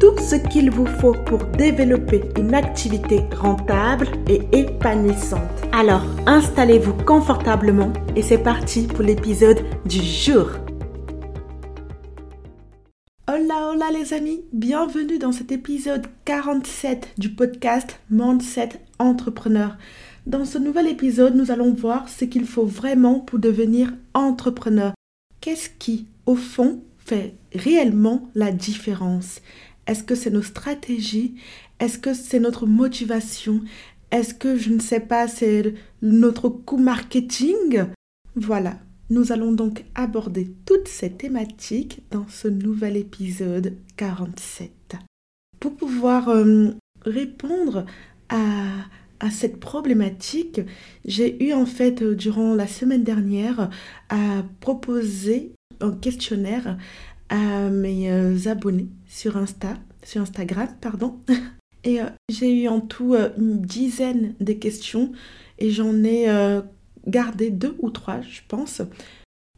tout ce qu'il vous faut pour développer une activité rentable et épanouissante. Alors, installez-vous confortablement et c'est parti pour l'épisode du jour. Hola, hola les amis, bienvenue dans cet épisode 47 du podcast Mindset Entrepreneur. Dans ce nouvel épisode, nous allons voir ce qu'il faut vraiment pour devenir entrepreneur. Qu'est-ce qui, au fond, fait réellement la différence? Est-ce que c'est nos stratégies? Est-ce que c'est notre motivation? Est-ce que, je ne sais pas, c'est notre coût marketing? Voilà, nous allons donc aborder toutes ces thématiques dans ce nouvel épisode 47. Pour pouvoir euh, répondre à, à cette problématique, j'ai eu en fait durant la semaine dernière à proposer un questionnaire à mes euh, abonnés sur Insta, sur Instagram, pardon. Et euh, j'ai eu en tout euh, une dizaine de questions et j'en ai gardé deux ou trois, je pense.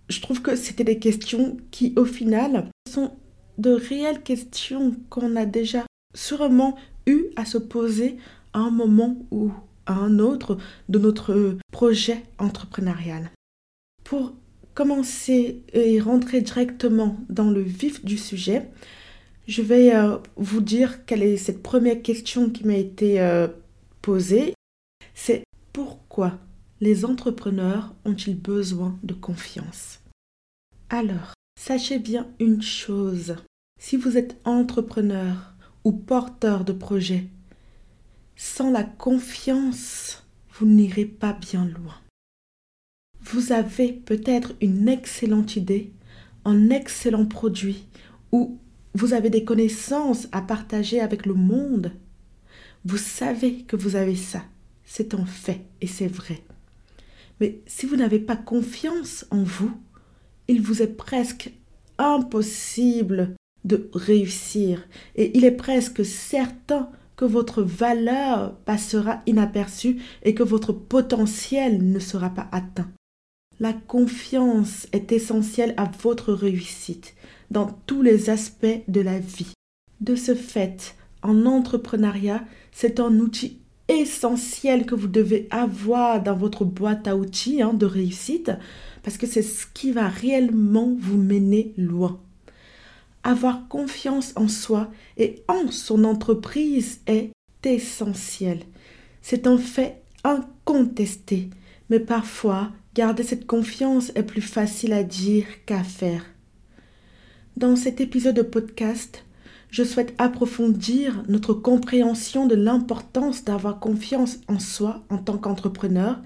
Je trouve que c'était des questions qui, au final, sont de réelles questions qu'on a déjà sûrement eu à se poser à un moment ou à un autre de notre projet entrepreneurial. Pour commencer et rentrer directement dans le vif du sujet, je vais euh, vous dire quelle est cette première question qui m'a été euh, posée. C'est pourquoi les entrepreneurs ont-ils besoin de confiance? Alors, sachez bien une chose. Si vous êtes entrepreneur ou porteur de projet, sans la confiance, vous n'irez pas bien loin. Vous avez peut-être une excellente idée, un excellent produit, ou vous avez des connaissances à partager avec le monde. Vous savez que vous avez ça. C'est un fait et c'est vrai. Mais si vous n'avez pas confiance en vous, il vous est presque impossible de réussir et il est presque certain que votre valeur passera inaperçue et que votre potentiel ne sera pas atteint. La confiance est essentielle à votre réussite dans tous les aspects de la vie. De ce fait, en entrepreneuriat, c'est un outil essentiel que vous devez avoir dans votre boîte à outils hein, de réussite parce que c'est ce qui va réellement vous mener loin. Avoir confiance en soi et en son entreprise est essentiel. C'est un fait incontesté, mais parfois Garder cette confiance est plus facile à dire qu'à faire. Dans cet épisode de podcast, je souhaite approfondir notre compréhension de l'importance d'avoir confiance en soi en tant qu'entrepreneur.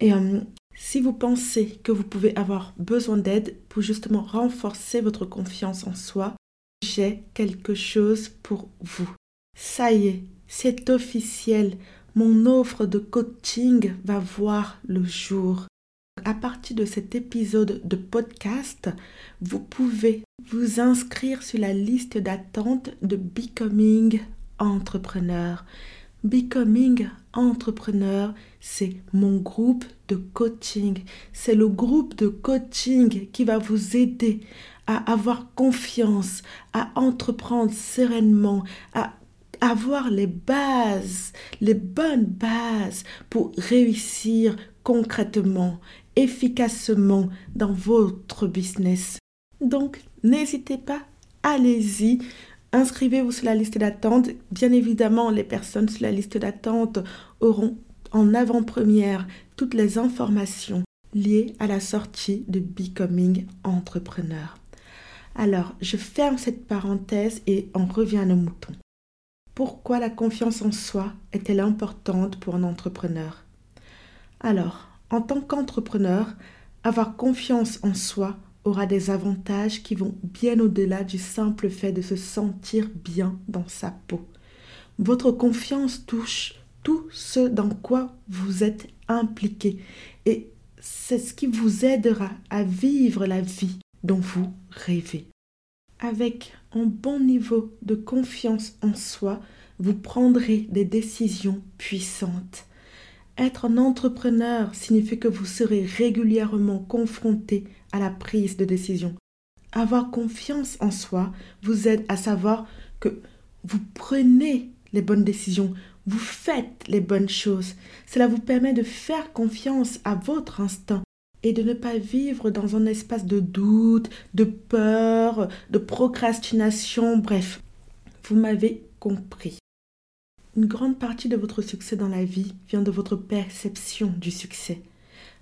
Et euh, si vous pensez que vous pouvez avoir besoin d'aide pour justement renforcer votre confiance en soi, j'ai quelque chose pour vous. Ça y est, c'est officiel. Mon offre de coaching va voir le jour. À partir de cet épisode de podcast, vous pouvez vous inscrire sur la liste d'attente de Becoming Entrepreneur. Becoming Entrepreneur, c'est mon groupe de coaching. C'est le groupe de coaching qui va vous aider à avoir confiance, à entreprendre sereinement, à avoir les bases, les bonnes bases pour réussir concrètement efficacement dans votre business. Donc, n'hésitez pas, allez-y. Inscrivez-vous sur la liste d'attente. Bien évidemment, les personnes sur la liste d'attente auront en avant-première toutes les informations liées à la sortie de Becoming Entrepreneur. Alors, je ferme cette parenthèse et on revient à nos moutons. Pourquoi la confiance en soi est-elle importante pour un entrepreneur? Alors, en tant qu'entrepreneur, avoir confiance en soi aura des avantages qui vont bien au-delà du simple fait de se sentir bien dans sa peau. Votre confiance touche tout ce dans quoi vous êtes impliqué et c'est ce qui vous aidera à vivre la vie dont vous rêvez. Avec un bon niveau de confiance en soi, vous prendrez des décisions puissantes. Être un entrepreneur signifie que vous serez régulièrement confronté à la prise de décision. Avoir confiance en soi vous aide à savoir que vous prenez les bonnes décisions, vous faites les bonnes choses. Cela vous permet de faire confiance à votre instinct et de ne pas vivre dans un espace de doute, de peur, de procrastination, bref. Vous m'avez compris. Une grande partie de votre succès dans la vie vient de votre perception du succès.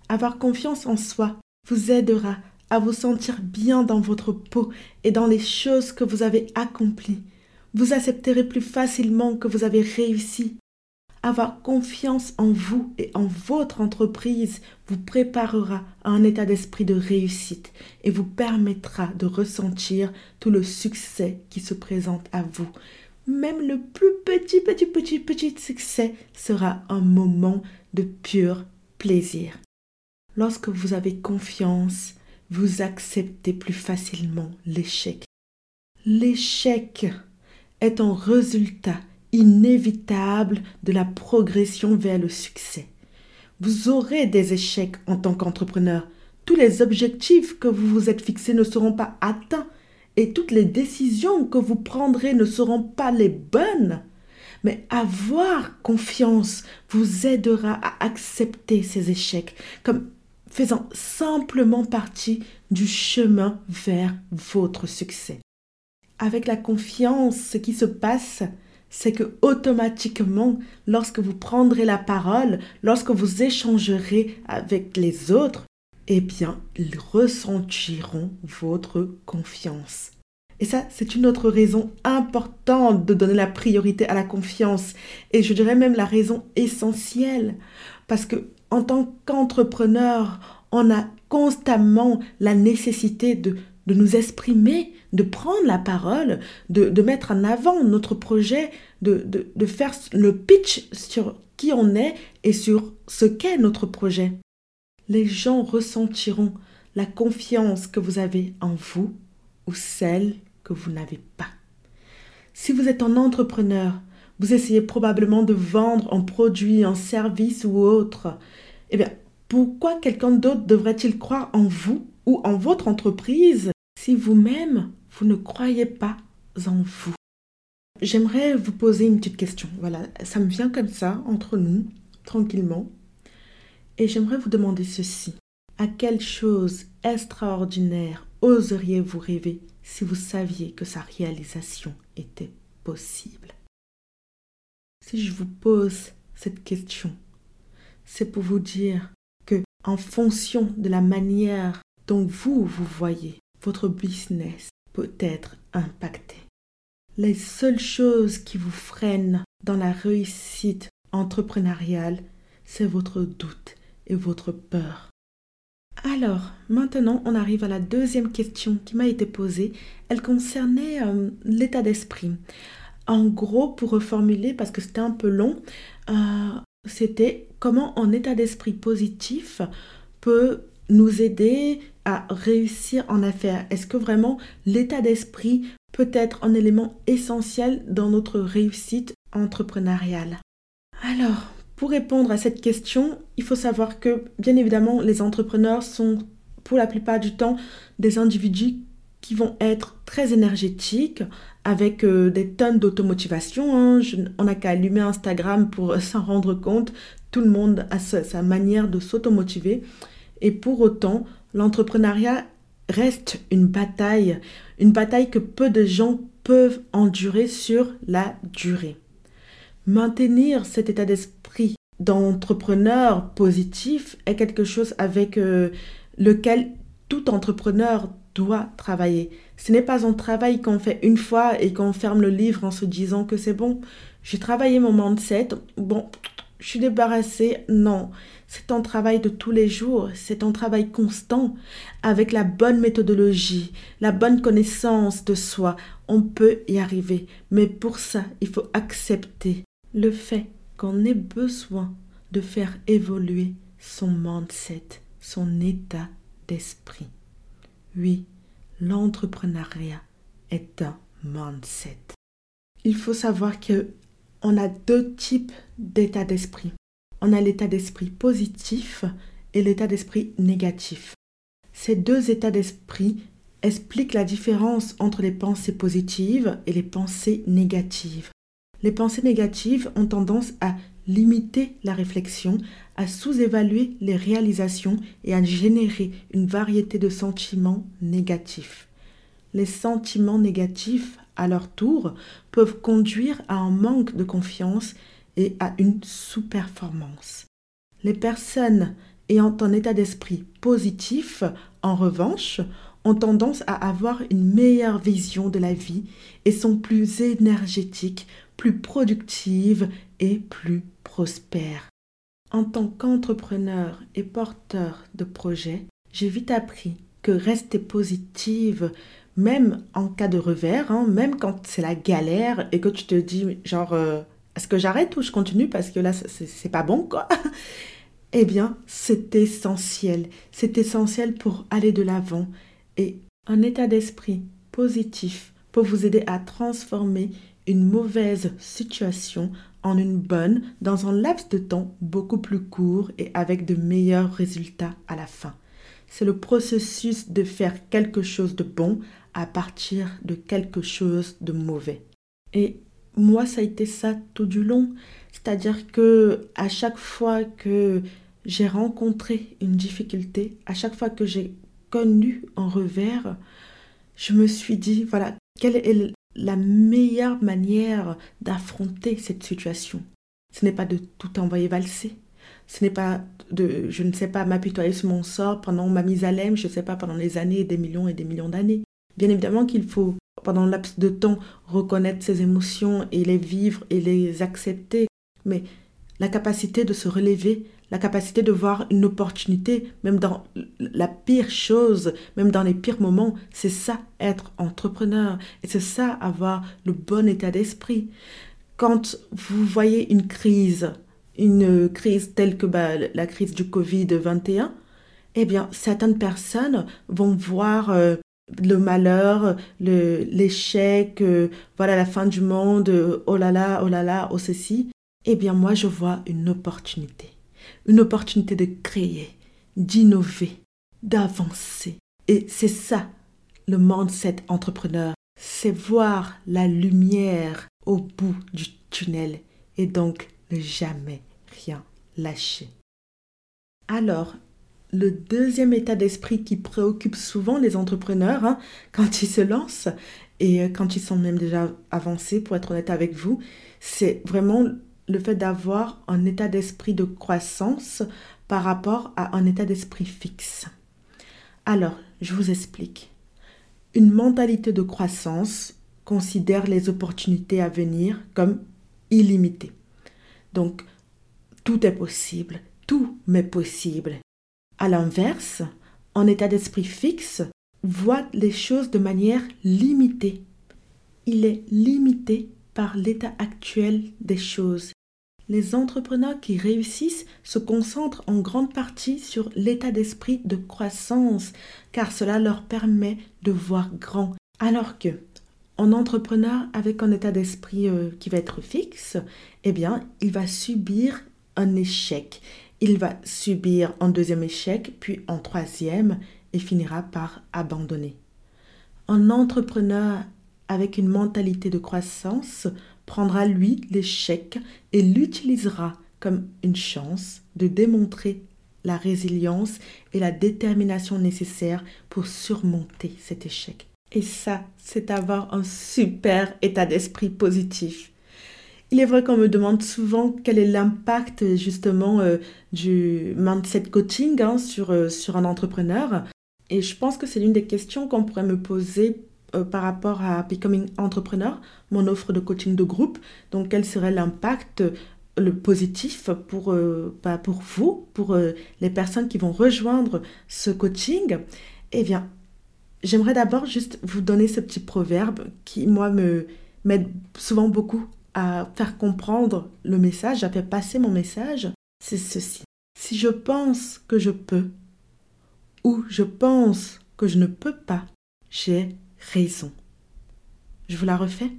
Avoir confiance en soi vous aidera à vous sentir bien dans votre peau et dans les choses que vous avez accomplies. Vous accepterez plus facilement que vous avez réussi. Avoir confiance en vous et en votre entreprise vous préparera à un état d'esprit de réussite et vous permettra de ressentir tout le succès qui se présente à vous. Même le plus petit, petit, petit, petit succès sera un moment de pur plaisir. Lorsque vous avez confiance, vous acceptez plus facilement l'échec. L'échec est un résultat inévitable de la progression vers le succès. Vous aurez des échecs en tant qu'entrepreneur. Tous les objectifs que vous vous êtes fixés ne seront pas atteints et toutes les décisions que vous prendrez ne seront pas les bonnes. Mais avoir confiance vous aidera à accepter ces échecs comme faisant simplement partie du chemin vers votre succès. Avec la confiance, ce qui se passe, c'est que automatiquement, lorsque vous prendrez la parole, lorsque vous échangerez avec les autres, eh bien, ils ressentiront votre confiance. Et ça, c'est une autre raison importante de donner la priorité à la confiance. Et je dirais même la raison essentielle. Parce que en tant qu'entrepreneur, on a constamment la nécessité de, de nous exprimer, de prendre la parole, de, de mettre en avant notre projet, de, de, de faire le pitch sur qui on est et sur ce qu'est notre projet. Les gens ressentiront la confiance que vous avez en vous ou celle que vous n'avez pas. Si vous êtes un entrepreneur, vous essayez probablement de vendre un produit, un service ou autre. Eh bien, pourquoi quelqu'un d'autre devrait-il croire en vous ou en votre entreprise si vous-même, vous ne croyez pas en vous? J'aimerais vous poser une petite question. Voilà, ça me vient comme ça, entre nous, tranquillement. Et j'aimerais vous demander ceci. À quelle chose extraordinaire oseriez-vous rêver si vous saviez que sa réalisation était possible? Si je vous pose cette question, c'est pour vous dire que en fonction de la manière dont vous vous voyez, votre business peut être impacté. Les seules choses qui vous freinent dans la réussite entrepreneuriale, c'est votre doute votre peur. Alors, maintenant, on arrive à la deuxième question qui m'a été posée. Elle concernait euh, l'état d'esprit. En gros, pour reformuler, parce que c'était un peu long, euh, c'était comment un état d'esprit positif peut nous aider à réussir en affaires. Est-ce que vraiment l'état d'esprit peut être un élément essentiel dans notre réussite entrepreneuriale? Alors, pour répondre à cette question, il faut savoir que, bien évidemment, les entrepreneurs sont pour la plupart du temps des individus qui vont être très énergétiques, avec euh, des tonnes d'automotivation. Hein. on n'a qu'à allumer Instagram pour s'en rendre compte. Tout le monde a sa manière de s'automotiver. Et pour autant, l'entrepreneuriat reste une bataille, une bataille que peu de gens peuvent endurer sur la durée. Maintenir cet état d'esprit d'entrepreneur positif est quelque chose avec euh, lequel tout entrepreneur doit travailler. Ce n'est pas un travail qu'on fait une fois et qu'on ferme le livre en se disant que c'est bon. J'ai travaillé mon mindset, bon, je suis débarrassée. Non, c'est un travail de tous les jours, c'est un travail constant avec la bonne méthodologie, la bonne connaissance de soi. on peut y arriver. Mais pour ça, il faut accepter le fait qu'on ait besoin de faire évoluer son mindset, son état d'esprit. Oui, l'entrepreneuriat est un mindset. Il faut savoir que on a deux types d'état d'esprit. On a l'état d'esprit positif et l'état d'esprit négatif. Ces deux états d'esprit expliquent la différence entre les pensées positives et les pensées négatives. Les pensées négatives ont tendance à limiter la réflexion, à sous-évaluer les réalisations et à générer une variété de sentiments négatifs. Les sentiments négatifs, à leur tour, peuvent conduire à un manque de confiance et à une sous-performance. Les personnes ayant un état d'esprit positif, en revanche, ont tendance à avoir une meilleure vision de la vie et sont plus énergétiques, plus productives et plus prospères. En tant qu'entrepreneur et porteur de projet, j'ai vite appris que rester positive, même en cas de revers, hein, même quand c'est la galère et que tu te dis genre euh, est-ce que j'arrête ou je continue parce que là c'est pas bon quoi? Eh bien, c'est essentiel. C'est essentiel pour aller de l'avant et un état d'esprit positif peut vous aider à transformer une mauvaise situation en une bonne dans un laps de temps beaucoup plus court et avec de meilleurs résultats à la fin. C'est le processus de faire quelque chose de bon à partir de quelque chose de mauvais. Et moi, ça a été ça tout du long. C'est-à-dire que à chaque fois que j'ai rencontré une difficulté, à chaque fois que j'ai connu un revers, je me suis dit, voilà, quelle est la meilleure manière d'affronter cette situation Ce n'est pas de tout envoyer valser. Ce n'est pas de, je ne sais pas, m'apitoyer sur mon sort pendant ma mise à l'aime, je ne sais pas, pendant des années, des millions et des millions d'années. Bien évidemment qu'il faut, pendant laps de temps, reconnaître ses émotions et les vivre et les accepter. Mais la capacité de se relever, la capacité de voir une opportunité, même dans la pire chose, même dans les pires moments, c'est ça être entrepreneur. Et c'est ça avoir le bon état d'esprit. Quand vous voyez une crise, une crise telle que bah, la crise du Covid-21, eh bien, certaines personnes vont voir euh, le malheur, l'échec, euh, voilà la fin du monde, oh là là, oh là là, oh ceci. Eh bien, moi, je vois une opportunité une opportunité de créer, d'innover, d'avancer. Et c'est ça, le mindset entrepreneur. C'est voir la lumière au bout du tunnel et donc ne jamais rien lâcher. Alors, le deuxième état d'esprit qui préoccupe souvent les entrepreneurs hein, quand ils se lancent et euh, quand ils sont même déjà avancés, pour être honnête avec vous, c'est vraiment le fait d'avoir un état d'esprit de croissance par rapport à un état d'esprit fixe. Alors, je vous explique. Une mentalité de croissance considère les opportunités à venir comme illimitées. Donc, tout est possible, tout m'est possible. À l'inverse, un état d'esprit fixe voit les choses de manière limitée. Il est limité par l'état actuel des choses les entrepreneurs qui réussissent se concentrent en grande partie sur l'état d'esprit de croissance, car cela leur permet de voir grand. Alors que un entrepreneur avec un état d'esprit euh, qui va être fixe, eh bien, il va subir un échec. Il va subir un deuxième échec, puis un troisième, et finira par abandonner. Un entrepreneur avec une mentalité de croissance prendra lui l'échec et l'utilisera comme une chance de démontrer la résilience et la détermination nécessaires pour surmonter cet échec. Et ça, c'est avoir un super état d'esprit positif. Il est vrai qu'on me demande souvent quel est l'impact justement euh, du mindset coaching hein, sur, euh, sur un entrepreneur. Et je pense que c'est l'une des questions qu'on pourrait me poser euh, par rapport à Becoming Entrepreneur, mon offre de coaching de groupe. Donc, quel serait l'impact euh, le positif pour, euh, bah, pour vous, pour les personnes qui vont rejoindre ce coaching? Eh bien, j'aimerais d'abord juste vous donner ce petit proverbe qui, moi, me m'aide souvent beaucoup à faire comprendre le message, à faire passer mon message. C'est ceci. Si je pense que je peux ou je pense que je ne peux pas, j'ai raison. Je vous la refais.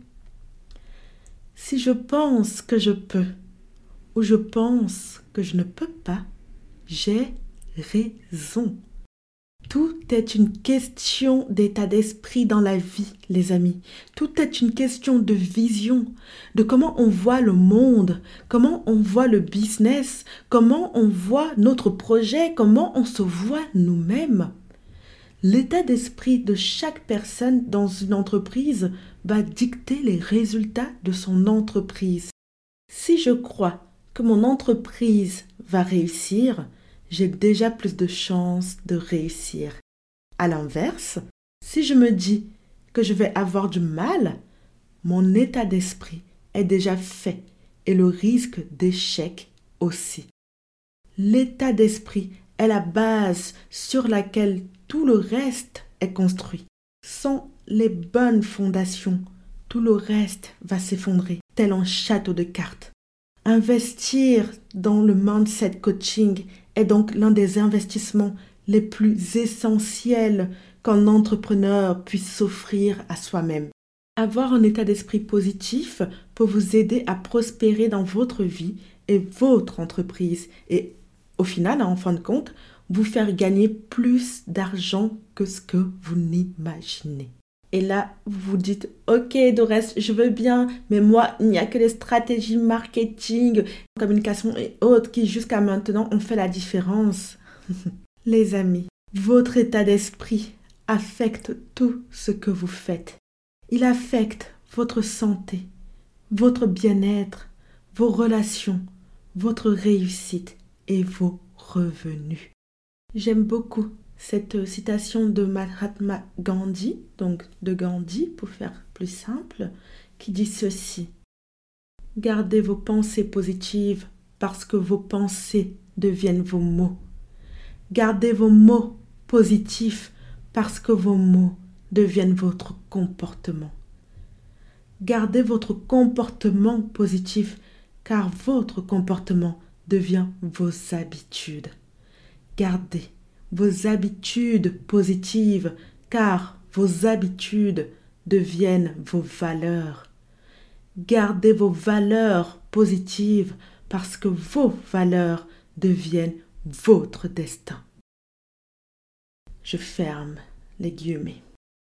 Si je pense que je peux ou je pense que je ne peux pas, j'ai raison. Tout est une question d'état d'esprit dans la vie, les amis. Tout est une question de vision, de comment on voit le monde, comment on voit le business, comment on voit notre projet, comment on se voit nous-mêmes. L'état d'esprit de chaque personne dans une entreprise va dicter les résultats de son entreprise. Si je crois que mon entreprise va réussir, j'ai déjà plus de chances de réussir. À l'inverse, si je me dis que je vais avoir du mal, mon état d'esprit est déjà fait et le risque d'échec aussi. L'état d'esprit est la base sur laquelle tout le reste est construit. Sans les bonnes fondations, tout le reste va s'effondrer, tel un château de cartes. Investir dans le mindset coaching est donc l'un des investissements les plus essentiels qu'un entrepreneur puisse s'offrir à soi-même. Avoir un état d'esprit positif peut vous aider à prospérer dans votre vie et votre entreprise et au final, en fin de compte, vous faire gagner plus d'argent que ce que vous n'imaginez. Et là, vous vous dites, ok, Dorès, je veux bien, mais moi, il n'y a que les stratégies marketing, communication et autres qui, jusqu'à maintenant, ont fait la différence. les amis, votre état d'esprit affecte tout ce que vous faites. Il affecte votre santé, votre bien-être, vos relations, votre réussite et vos revenus. J'aime beaucoup cette citation de Mahatma Gandhi, donc de Gandhi pour faire plus simple, qui dit ceci. Gardez vos pensées positives parce que vos pensées deviennent vos mots. Gardez vos mots positifs parce que vos mots deviennent votre comportement. Gardez votre comportement positif car votre comportement devient vos habitudes. Gardez vos habitudes positives, car vos habitudes deviennent vos valeurs. Gardez vos valeurs positives parce que vos valeurs deviennent votre destin. Je ferme les guillemets.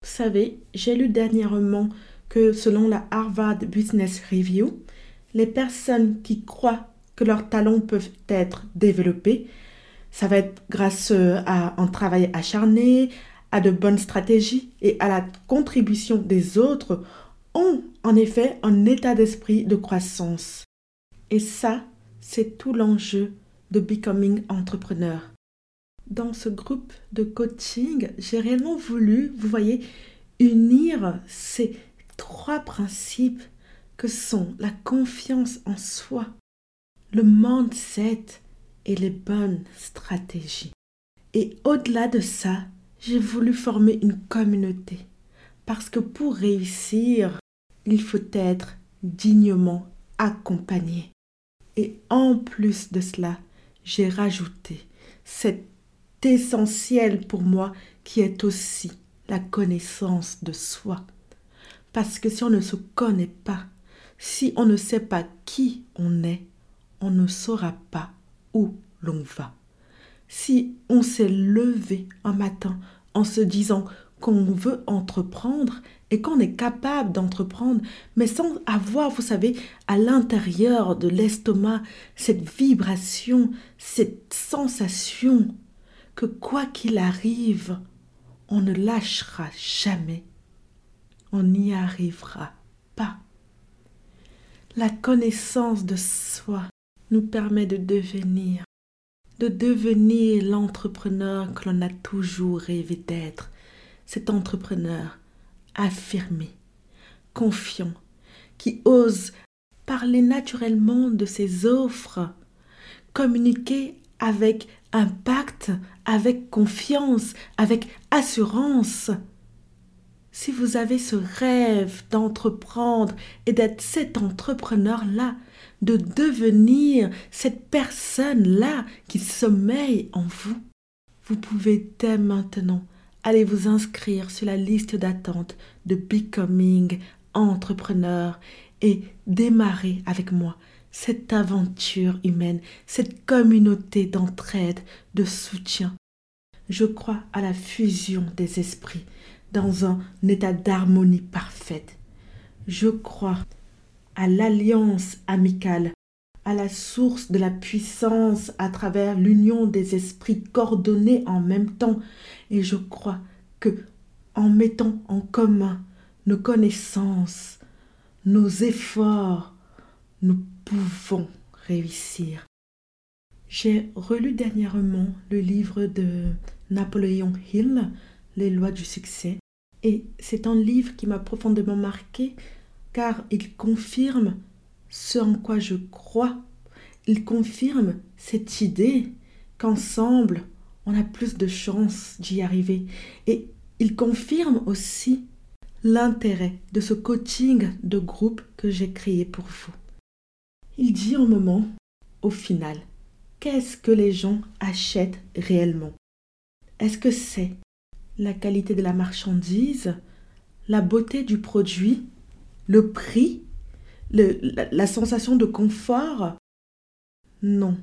Vous savez, j'ai lu dernièrement que selon la Harvard Business Review, les personnes qui croient que leurs talents peuvent être développés ça va être grâce euh, à un travail acharné, à de bonnes stratégies et à la contribution des autres, ont en effet un état d'esprit de croissance. Et ça, c'est tout l'enjeu de Becoming Entrepreneur. Dans ce groupe de coaching, j'ai réellement voulu, vous voyez, unir ces trois principes que sont la confiance en soi, le mindset et les bonnes stratégies. Et au-delà de ça, j'ai voulu former une communauté. Parce que pour réussir, il faut être dignement accompagné. Et en plus de cela, j'ai rajouté cet essentiel pour moi qui est aussi la connaissance de soi. Parce que si on ne se connaît pas, si on ne sait pas qui on est, on ne saura pas l'on va. Si on s'est levé un matin en se disant qu'on veut entreprendre et qu'on est capable d'entreprendre, mais sans avoir, vous savez, à l'intérieur de l'estomac cette vibration, cette sensation que quoi qu'il arrive, on ne lâchera jamais, on n'y arrivera pas. La connaissance de soi nous permet de devenir, de devenir l'entrepreneur que l'on a toujours rêvé d'être, cet entrepreneur affirmé, confiant, qui ose parler naturellement de ses offres, communiquer avec impact, avec confiance, avec assurance, si vous avez ce rêve d'entreprendre et d'être cet entrepreneur-là, de devenir cette personne-là qui sommeille en vous, vous pouvez dès maintenant aller vous inscrire sur la liste d'attente de Becoming Entrepreneur et démarrer avec moi cette aventure humaine, cette communauté d'entraide, de soutien. Je crois à la fusion des esprits dans un état d'harmonie parfaite. Je crois à l'alliance amicale, à la source de la puissance à travers l'union des esprits coordonnés en même temps. Et je crois que en mettant en commun nos connaissances, nos efforts, nous pouvons réussir. J'ai relu dernièrement le livre de Napoléon Hill, Les lois du succès, et c'est un livre qui m'a profondément marqué car il confirme ce en quoi je crois. Il confirme cette idée qu'ensemble, on a plus de chances d'y arriver. Et il confirme aussi l'intérêt de ce coaching de groupe que j'ai créé pour vous. Il dit un moment, au final, qu'est-ce que les gens achètent réellement? Est-ce que c'est la qualité de la marchandise, la beauté du produit le prix, la, sensation de confort. Non,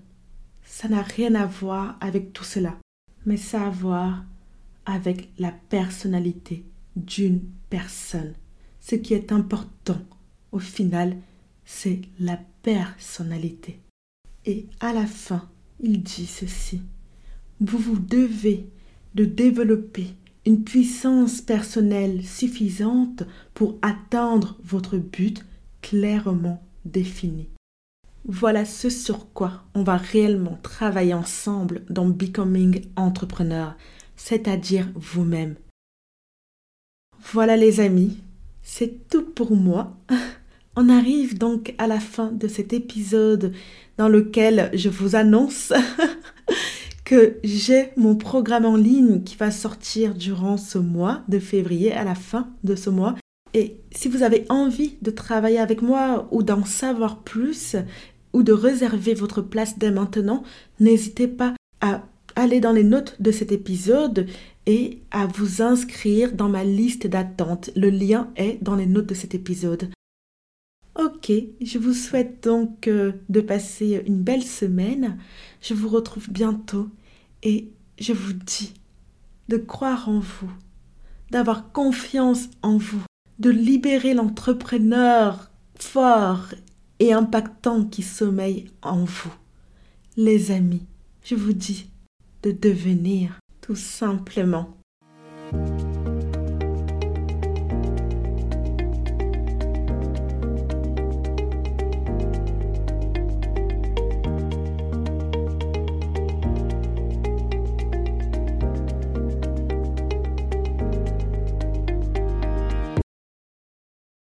ça n'a rien à voir avec tout cela, mais ça a à voir avec la personnalité d'une personne. Ce qui est important, au final, c'est la personnalité. Et à la fin, il dit ceci. Vous vous devez de développer une puissance personnelle suffisante pour atteindre votre but clairement défini. Voilà ce sur quoi on va réellement travailler ensemble dans Becoming Entrepreneur, c'est-à-dire vous-même. Voilà les amis, c'est tout pour moi. On arrive donc à la fin de cet épisode dans lequel je vous annonce que j'ai mon programme en ligne qui va sortir durant ce mois de février, à la fin de ce mois. Et si vous avez envie de travailler avec moi ou d'en savoir plus ou de réserver votre place dès maintenant, n'hésitez pas à aller dans les notes de cet épisode et à vous inscrire dans ma liste d'attente. Le lien est dans les notes de cet épisode. Ok, je vous souhaite donc euh, de passer une belle semaine. Je vous retrouve bientôt et je vous dis de croire en vous, d'avoir confiance en vous, de libérer l'entrepreneur fort et impactant qui sommeille en vous. Les amis, je vous dis de devenir tout simplement